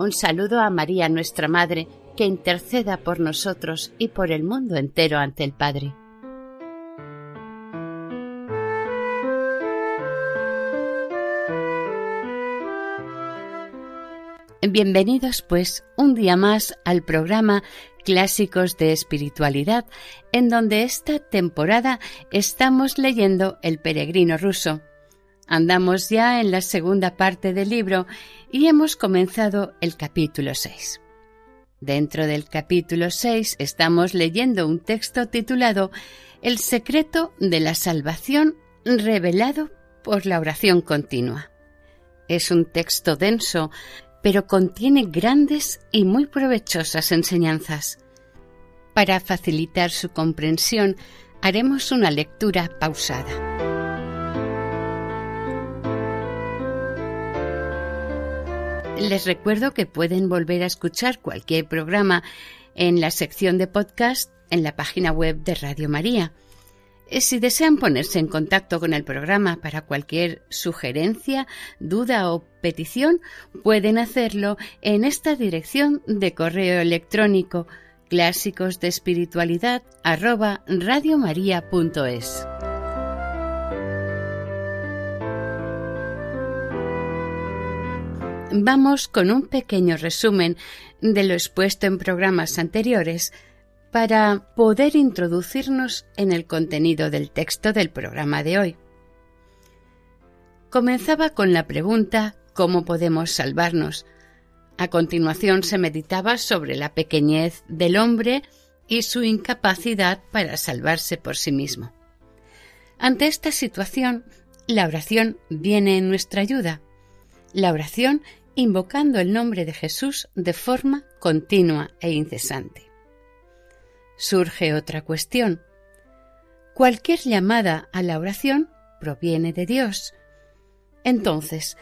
Un saludo a María nuestra Madre, que interceda por nosotros y por el mundo entero ante el Padre. Bienvenidos pues un día más al programa Clásicos de Espiritualidad, en donde esta temporada estamos leyendo El peregrino ruso. Andamos ya en la segunda parte del libro y hemos comenzado el capítulo 6. Dentro del capítulo 6 estamos leyendo un texto titulado El secreto de la salvación revelado por la oración continua. Es un texto denso pero contiene grandes y muy provechosas enseñanzas. Para facilitar su comprensión, haremos una lectura pausada. Les recuerdo que pueden volver a escuchar cualquier programa en la sección de podcast en la página web de Radio María. Eh, si desean ponerse en contacto con el programa para cualquier sugerencia, duda o petición, pueden hacerlo en esta dirección de correo electrónico clásicos de espiritualidad Vamos con un pequeño resumen de lo expuesto en programas anteriores para poder introducirnos en el contenido del texto del programa de hoy. Comenzaba con la pregunta ¿cómo podemos salvarnos? A continuación se meditaba sobre la pequeñez del hombre y su incapacidad para salvarse por sí mismo. Ante esta situación, la oración viene en nuestra ayuda. La oración invocando el nombre de Jesús de forma continua e incesante surge otra cuestión. Cualquier llamada a la oración proviene de Dios. Entonces,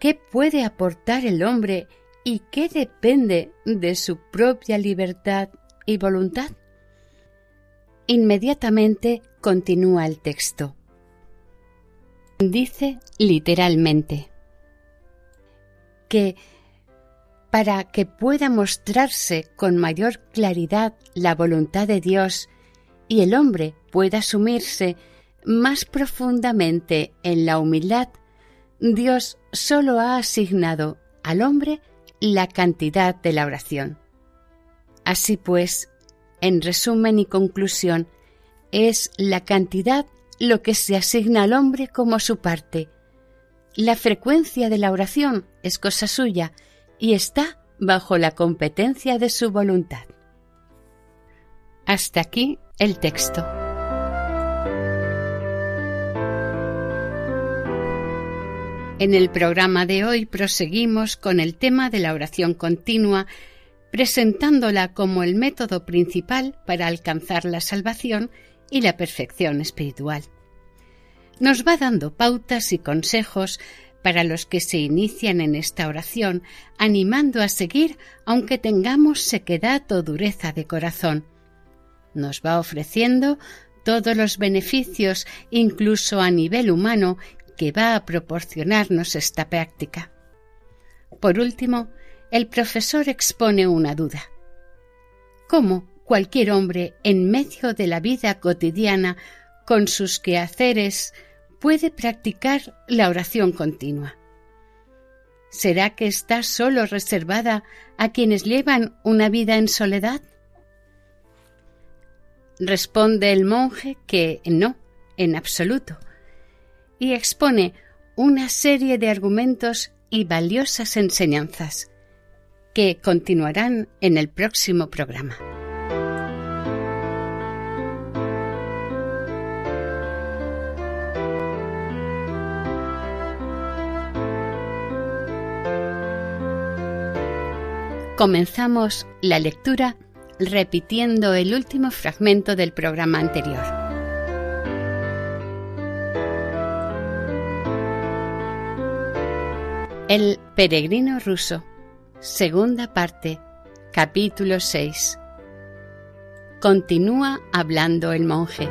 ¿qué puede aportar el hombre y qué depende de su propia libertad y voluntad? Inmediatamente continúa el texto. Dice literalmente que para que pueda mostrarse con mayor claridad la voluntad de Dios y el hombre pueda sumirse más profundamente en la humildad, Dios sólo ha asignado al hombre la cantidad de la oración. Así pues, en resumen y conclusión, es la cantidad lo que se asigna al hombre como su parte. La frecuencia de la oración es cosa suya, y está bajo la competencia de su voluntad. Hasta aquí el texto. En el programa de hoy proseguimos con el tema de la oración continua, presentándola como el método principal para alcanzar la salvación y la perfección espiritual. Nos va dando pautas y consejos para los que se inician en esta oración, animando a seguir aunque tengamos sequedad o dureza de corazón. Nos va ofreciendo todos los beneficios, incluso a nivel humano, que va a proporcionarnos esta práctica. Por último, el profesor expone una duda. ¿Cómo cualquier hombre en medio de la vida cotidiana, con sus quehaceres, puede practicar la oración continua. ¿Será que está solo reservada a quienes llevan una vida en soledad? Responde el monje que no, en absoluto, y expone una serie de argumentos y valiosas enseñanzas que continuarán en el próximo programa. Comenzamos la lectura repitiendo el último fragmento del programa anterior. El peregrino ruso, segunda parte, capítulo 6. Continúa hablando el monje.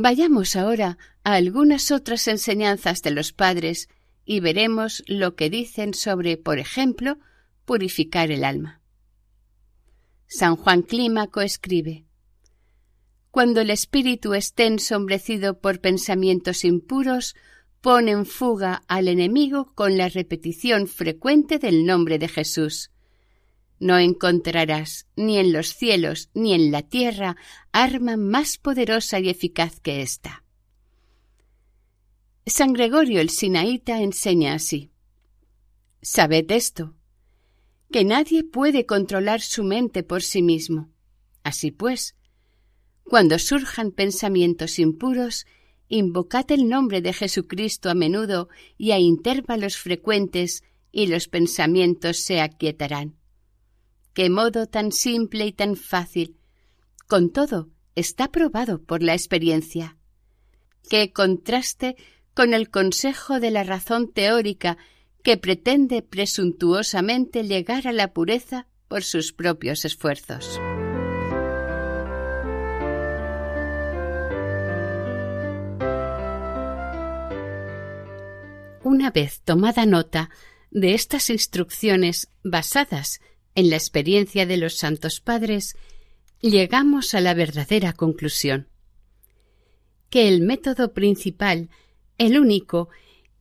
Vayamos ahora a algunas otras enseñanzas de los padres y veremos lo que dicen sobre, por ejemplo, purificar el alma. San Juan Clímaco escribe Cuando el espíritu esté ensombrecido por pensamientos impuros, pone en fuga al enemigo con la repetición frecuente del nombre de Jesús. No encontrarás ni en los cielos ni en la tierra arma más poderosa y eficaz que ésta. San Gregorio el Sinaíta enseña así. Sabed esto, que nadie puede controlar su mente por sí mismo. Así pues, cuando surjan pensamientos impuros, invocad el nombre de Jesucristo a menudo y a intervalos frecuentes, y los pensamientos se aquietarán. Qué modo tan simple y tan fácil. Con todo, está probado por la experiencia. Qué contraste con el consejo de la razón teórica que pretende presuntuosamente llegar a la pureza por sus propios esfuerzos. Una vez tomada nota de estas instrucciones basadas en la experiencia de los santos padres, llegamos a la verdadera conclusión. Que el método principal, el único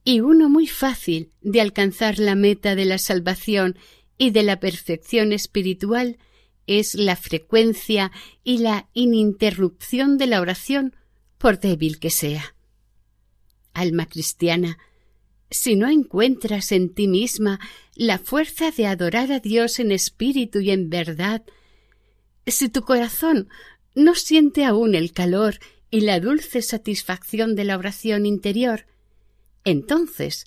y uno muy fácil de alcanzar la meta de la salvación y de la perfección espiritual es la frecuencia y la ininterrupción de la oración, por débil que sea. Alma cristiana, si no encuentras en ti misma la fuerza de adorar a Dios en espíritu y en verdad, si tu corazón no siente aún el calor y la dulce satisfacción de la oración interior, entonces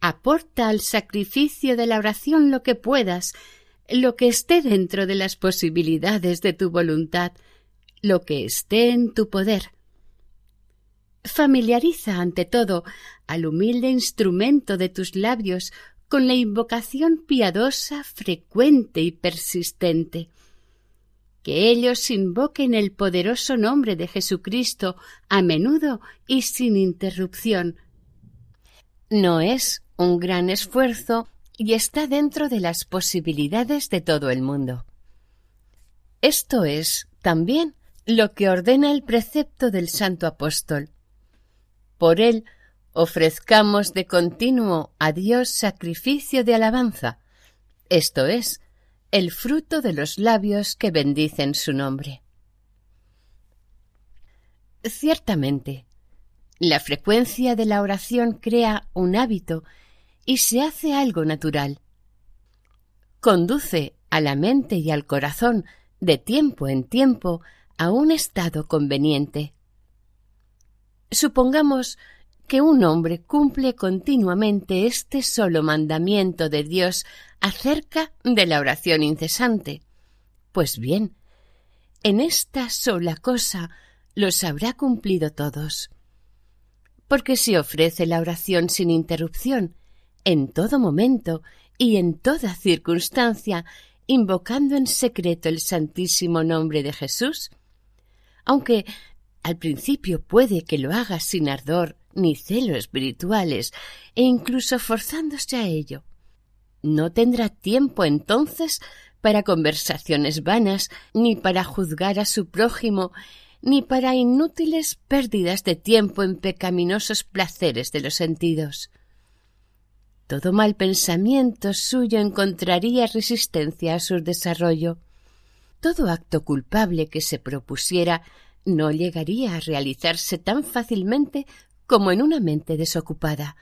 aporta al sacrificio de la oración lo que puedas, lo que esté dentro de las posibilidades de tu voluntad, lo que esté en tu poder. Familiariza ante todo al humilde instrumento de tus labios con la invocación piadosa, frecuente y persistente. Que ellos invoquen el poderoso nombre de Jesucristo a menudo y sin interrupción. No es un gran esfuerzo y está dentro de las posibilidades de todo el mundo. Esto es también lo que ordena el precepto del Santo Apóstol. Por él ofrezcamos de continuo a Dios sacrificio de alabanza, esto es, el fruto de los labios que bendicen su nombre. Ciertamente, la frecuencia de la oración crea un hábito y se hace algo natural. Conduce a la mente y al corazón de tiempo en tiempo a un estado conveniente. Supongamos que un hombre cumple continuamente este solo mandamiento de Dios acerca de la oración incesante. Pues bien, en esta sola cosa los habrá cumplido todos. Porque si ofrece la oración sin interrupción, en todo momento y en toda circunstancia, invocando en secreto el santísimo nombre de Jesús, aunque al principio puede que lo haga sin ardor ni celo espirituales, e incluso forzándose a ello. No tendrá tiempo entonces para conversaciones vanas, ni para juzgar a su prójimo, ni para inútiles pérdidas de tiempo en pecaminosos placeres de los sentidos. Todo mal pensamiento suyo encontraría resistencia a su desarrollo. Todo acto culpable que se propusiera no llegaría a realizarse tan fácilmente como en una mente desocupada.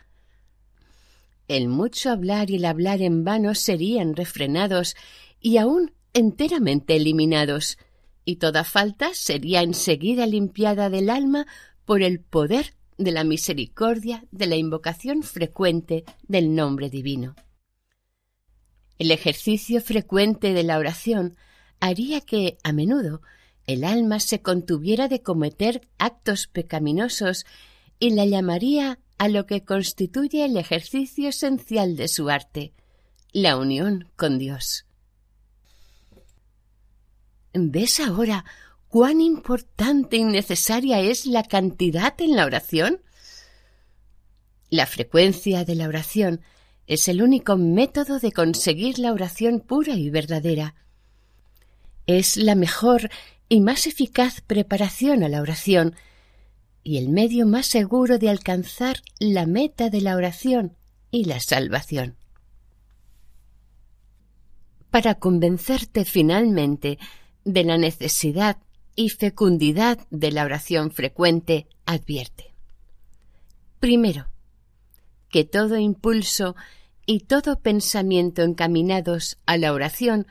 El mucho hablar y el hablar en vano serían refrenados y aún enteramente eliminados, y toda falta sería enseguida limpiada del alma por el poder de la misericordia de la invocación frecuente del nombre divino. El ejercicio frecuente de la oración haría que, a menudo, el alma se contuviera de cometer actos pecaminosos y la llamaría a lo que constituye el ejercicio esencial de su arte, la unión con Dios. ¿Ves ahora cuán importante y necesaria es la cantidad en la oración? La frecuencia de la oración es el único método de conseguir la oración pura y verdadera. Es la mejor y más eficaz preparación a la oración y el medio más seguro de alcanzar la meta de la oración y la salvación. Para convencerte finalmente de la necesidad y fecundidad de la oración frecuente, advierte. Primero, que todo impulso y todo pensamiento encaminados a la oración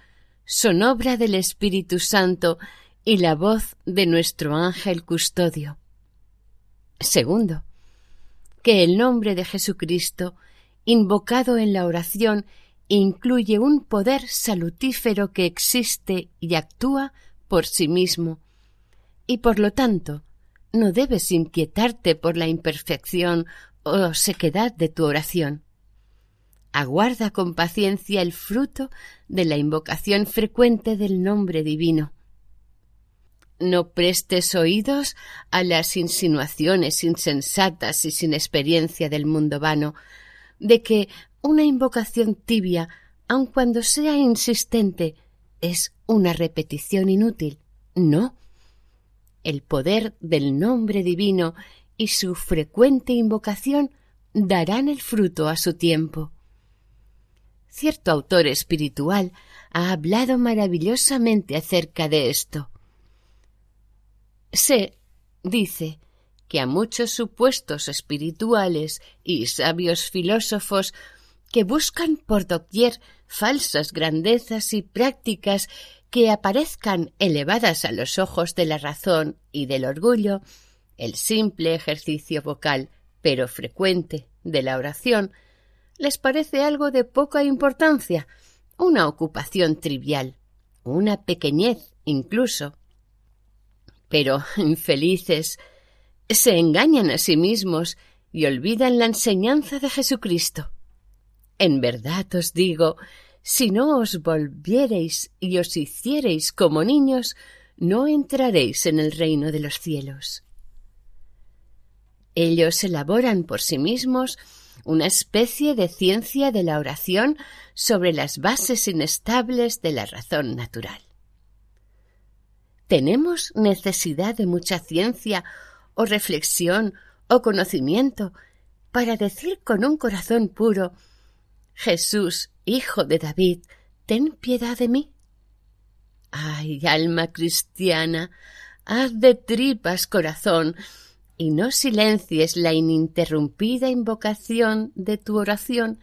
son obra del Espíritu Santo y la voz de nuestro ángel custodio. Segundo, que el nombre de Jesucristo, invocado en la oración, incluye un poder salutífero que existe y actúa por sí mismo, y por lo tanto no debes inquietarte por la imperfección o sequedad de tu oración. Aguarda con paciencia el fruto de la invocación frecuente del nombre divino. No prestes oídos a las insinuaciones insensatas y sin experiencia del mundo vano, de que una invocación tibia, aun cuando sea insistente, es una repetición inútil. No. El poder del nombre divino y su frecuente invocación darán el fruto a su tiempo. Cierto autor espiritual ha hablado maravillosamente acerca de esto. Sé, dice, que a muchos supuestos espirituales y sabios filósofos que buscan por doquier falsas grandezas y prácticas que aparezcan elevadas a los ojos de la razón y del orgullo, el simple ejercicio vocal, pero frecuente, de la oración, les parece algo de poca importancia, una ocupación trivial, una pequeñez incluso, pero infelices se engañan a sí mismos y olvidan la enseñanza de Jesucristo. En verdad os digo, si no os volviereis y os hiciereis como niños, no entraréis en el reino de los cielos. Ellos elaboran por sí mismos una especie de ciencia de la oración sobre las bases inestables de la razón natural. ¿Tenemos necesidad de mucha ciencia o reflexión o conocimiento para decir con un corazón puro Jesús, hijo de David, ten piedad de mí? Ay, alma cristiana, haz de tripas corazón y no silencies la ininterrumpida invocación de tu oración,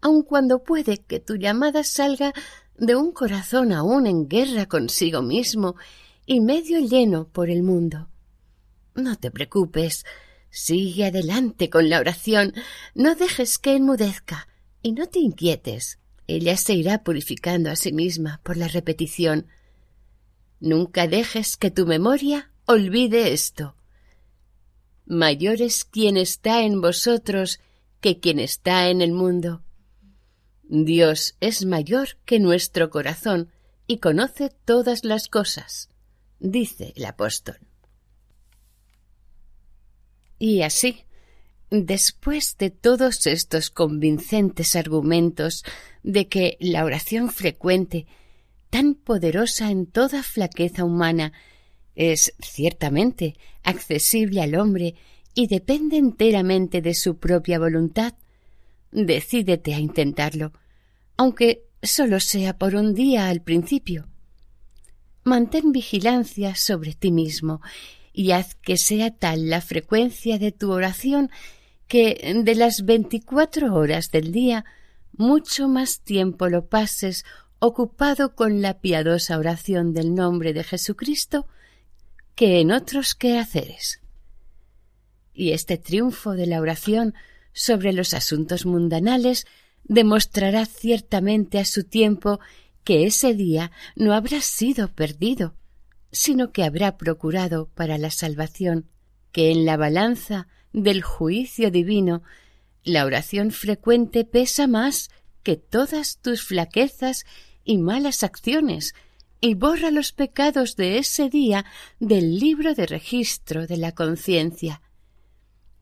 aun cuando puede que tu llamada salga de un corazón aún en guerra consigo mismo y medio lleno por el mundo. No te preocupes, sigue adelante con la oración, no dejes que enmudezca y no te inquietes. Ella se irá purificando a sí misma por la repetición. Nunca dejes que tu memoria olvide esto. Mayor es quien está en vosotros que quien está en el mundo. Dios es mayor que nuestro corazón y conoce todas las cosas dice el apóstol. Y así, después de todos estos convincentes argumentos de que la oración frecuente, tan poderosa en toda flaqueza humana, es ciertamente accesible al hombre y depende enteramente de su propia voluntad, decídete a intentarlo, aunque solo sea por un día al principio mantén vigilancia sobre ti mismo y haz que sea tal la frecuencia de tu oración que de las veinticuatro horas del día mucho más tiempo lo pases ocupado con la piadosa oración del nombre de Jesucristo que en otros quehaceres. y este triunfo de la oración sobre los asuntos mundanales demostrará ciertamente a su tiempo que ese día no habrá sido perdido, sino que habrá procurado para la salvación, que en la balanza del juicio divino la oración frecuente pesa más que todas tus flaquezas y malas acciones, y borra los pecados de ese día del libro de registro de la conciencia,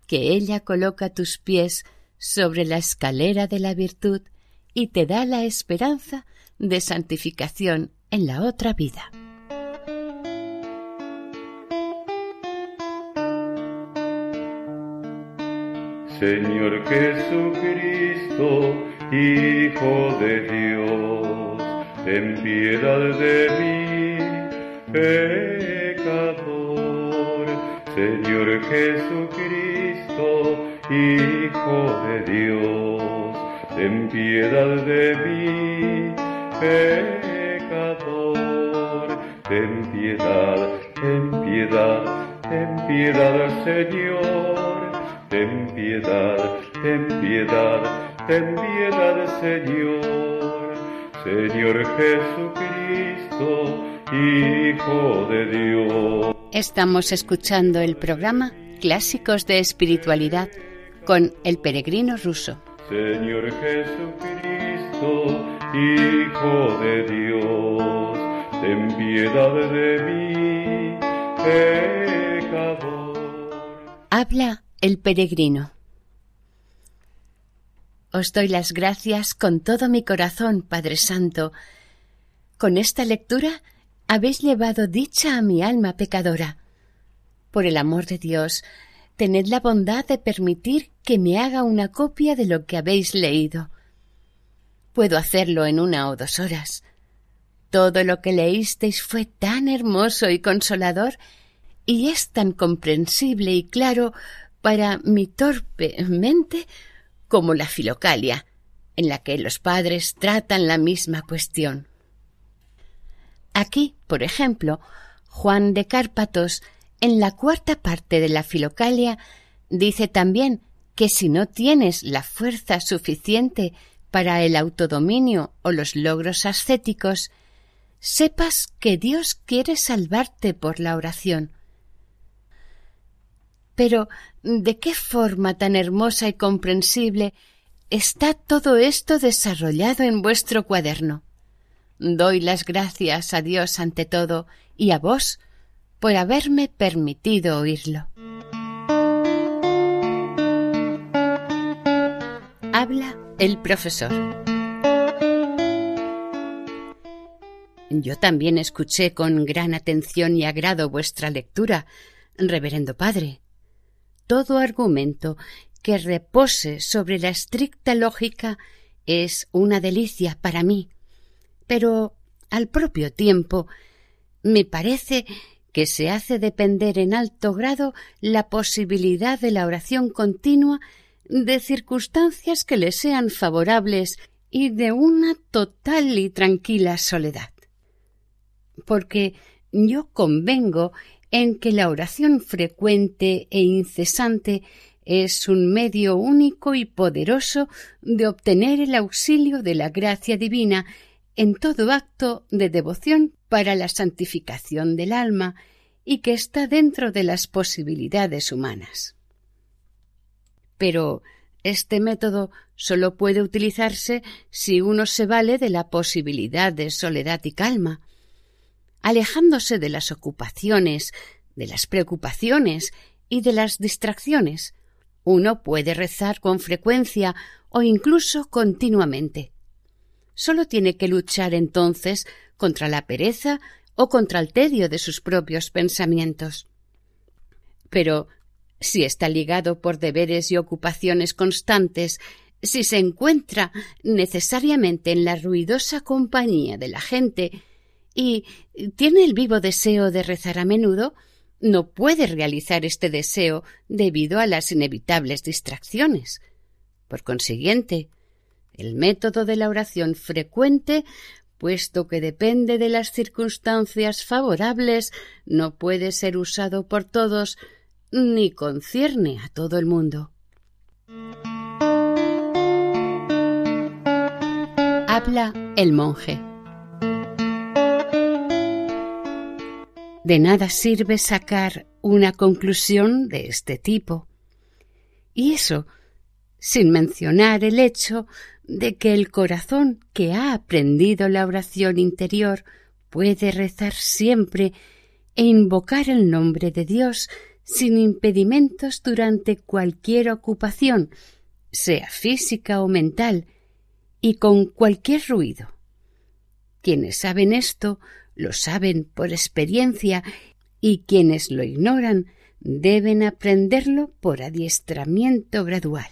que ella coloca tus pies sobre la escalera de la virtud y te da la esperanza de santificación en la otra vida. Señor Jesucristo, Hijo de Dios, ten piedad de mí, pecador. Señor Jesucristo, Hijo de Dios, ten piedad de mí, pecador. Ten piedad, ten piedad, ten piedad, Señor. Ten piedad, ten piedad, ten piedad, Señor. Señor Jesucristo, Hijo de Dios. Estamos escuchando el programa Clásicos de Espiritualidad con el peregrino ruso. Señor Jesucristo, Hijo de Dios, ten piedad de mí, pecador. Habla el peregrino. Os doy las gracias con todo mi corazón, Padre Santo. Con esta lectura habéis llevado dicha a mi alma pecadora. Por el amor de Dios, tened la bondad de permitir que me haga una copia de lo que habéis leído. Puedo hacerlo en una o dos horas. Todo lo que leísteis fue tan hermoso y consolador y es tan comprensible y claro para mi torpe mente como la filocalia, en la que los padres tratan la misma cuestión. Aquí, por ejemplo, Juan de Cárpatos en la cuarta parte de la Filocalia dice también que si no tienes la fuerza suficiente para el autodominio o los logros ascéticos, sepas que Dios quiere salvarte por la oración. Pero ¿de qué forma tan hermosa y comprensible está todo esto desarrollado en vuestro cuaderno? Doy las gracias a Dios ante todo y a vos por haberme permitido oírlo. Habla el profesor. Yo también escuché con gran atención y agrado vuestra lectura, reverendo padre. Todo argumento que repose sobre la estricta lógica es una delicia para mí, pero al propio tiempo me parece que se hace depender en alto grado la posibilidad de la oración continua de circunstancias que le sean favorables y de una total y tranquila soledad. Porque yo convengo en que la oración frecuente e incesante es un medio único y poderoso de obtener el auxilio de la gracia divina en todo acto de devoción para la santificación del alma y que está dentro de las posibilidades humanas. Pero este método solo puede utilizarse si uno se vale de la posibilidad de soledad y calma, alejándose de las ocupaciones, de las preocupaciones y de las distracciones. Uno puede rezar con frecuencia o incluso continuamente. Solo tiene que luchar entonces contra la pereza o contra el tedio de sus propios pensamientos. Pero si está ligado por deberes y ocupaciones constantes, si se encuentra necesariamente en la ruidosa compañía de la gente y tiene el vivo deseo de rezar a menudo, no puede realizar este deseo debido a las inevitables distracciones. Por consiguiente, el método de la oración frecuente, puesto que depende de las circunstancias favorables, no puede ser usado por todos, ni concierne a todo el mundo. Habla el monje. De nada sirve sacar una conclusión de este tipo. Y eso sin mencionar el hecho de que el corazón que ha aprendido la oración interior puede rezar siempre e invocar el nombre de Dios sin impedimentos durante cualquier ocupación, sea física o mental, y con cualquier ruido. Quienes saben esto lo saben por experiencia y quienes lo ignoran deben aprenderlo por adiestramiento gradual.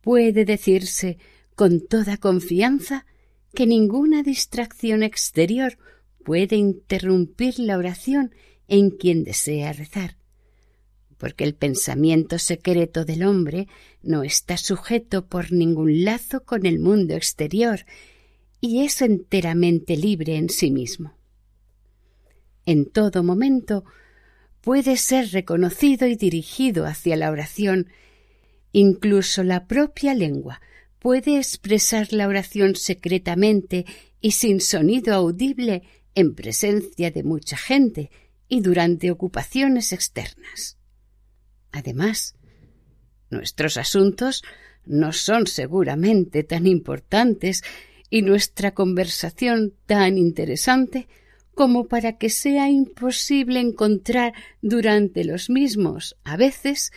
Puede decirse con toda confianza que ninguna distracción exterior puede interrumpir la oración en quien desea rezar, porque el pensamiento secreto del hombre no está sujeto por ningún lazo con el mundo exterior y es enteramente libre en sí mismo. En todo momento puede ser reconocido y dirigido hacia la oración, incluso la propia lengua puede expresar la oración secretamente y sin sonido audible en presencia de mucha gente y durante ocupaciones externas. Además, nuestros asuntos no son seguramente tan importantes y nuestra conversación tan interesante como para que sea imposible encontrar durante los mismos, a veces,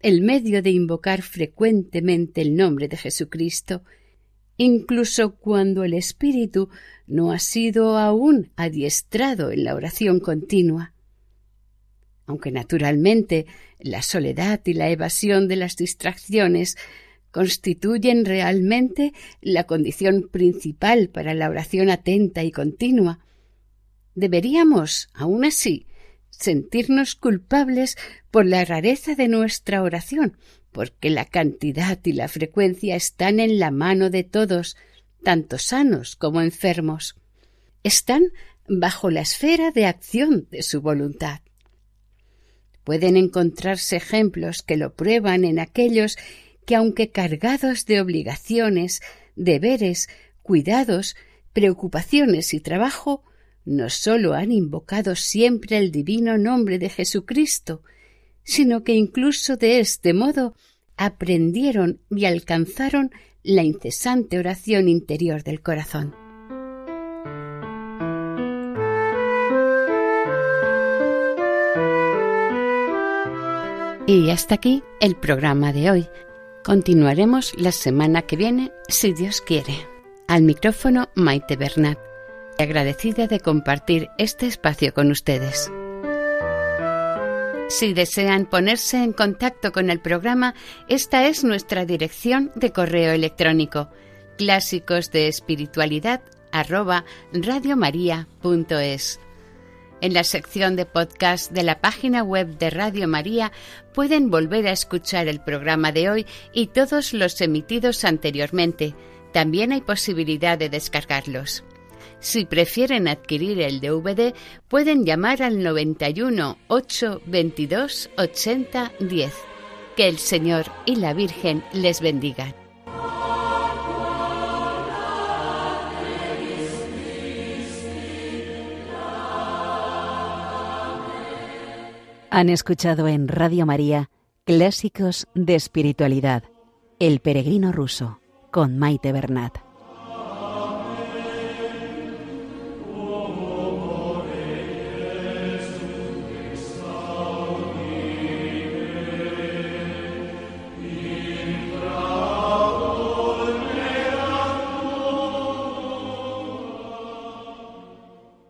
el medio de invocar frecuentemente el nombre de Jesucristo, incluso cuando el espíritu no ha sido aún adiestrado en la oración continua. Aunque naturalmente la soledad y la evasión de las distracciones constituyen realmente la condición principal para la oración atenta y continua, deberíamos, aun así, sentirnos culpables por la rareza de nuestra oración, porque la cantidad y la frecuencia están en la mano de todos, tanto sanos como enfermos. Están bajo la esfera de acción de su voluntad. Pueden encontrarse ejemplos que lo prueban en aquellos que, aunque cargados de obligaciones, deberes, cuidados, preocupaciones y trabajo, no sólo han invocado siempre el divino nombre de Jesucristo, sino que incluso de este modo aprendieron y alcanzaron la incesante oración interior del corazón. Y hasta aquí el programa de hoy. Continuaremos la semana que viene, si Dios quiere. Al micrófono Maite Bernat agradecida de compartir este espacio con ustedes. Si desean ponerse en contacto con el programa, esta es nuestra dirección de correo electrónico clásicos de espiritualidad En la sección de podcast de la página web de Radio María pueden volver a escuchar el programa de hoy y todos los emitidos anteriormente. También hay posibilidad de descargarlos. Si prefieren adquirir el DVD, pueden llamar al 91 822 80 10. Que el Señor y la Virgen les bendigan. Han escuchado en Radio María Clásicos de Espiritualidad, El Peregrino Ruso, con Maite Bernat.